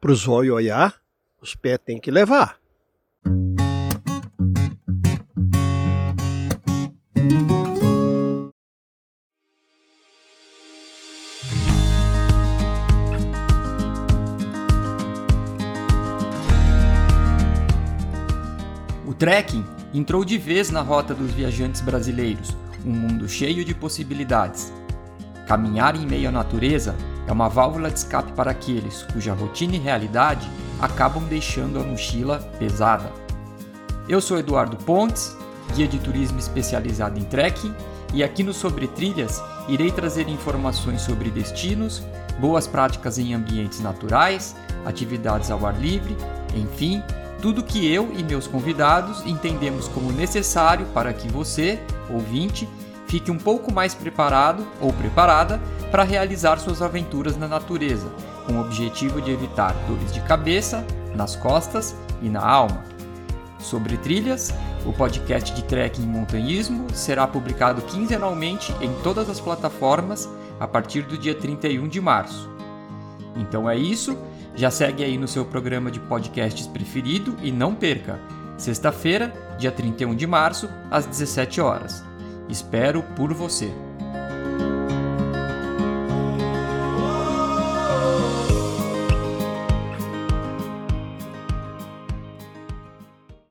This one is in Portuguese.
Pro zóio olhar, os pés tem que levar. O trekking entrou de vez na rota dos viajantes brasileiros, um mundo cheio de possibilidades. Caminhar em meio à natureza é uma válvula de escape para aqueles cuja rotina e realidade acabam deixando a mochila pesada. Eu sou Eduardo Pontes, guia de turismo especializado em trekking, e aqui no Sobre Trilhas irei trazer informações sobre destinos, boas práticas em ambientes naturais, atividades ao ar livre, enfim, tudo que eu e meus convidados entendemos como necessário para que você, ouvinte, fique um pouco mais preparado ou preparada para realizar suas aventuras na natureza, com o objetivo de evitar dores de cabeça, nas costas e na alma. Sobre trilhas, o podcast de trekking e montanhismo será publicado quinzenalmente em todas as plataformas a partir do dia 31 de março. Então é isso, já segue aí no seu programa de podcasts preferido e não perca, sexta-feira, dia 31 de março, às 17 horas. Espero por você.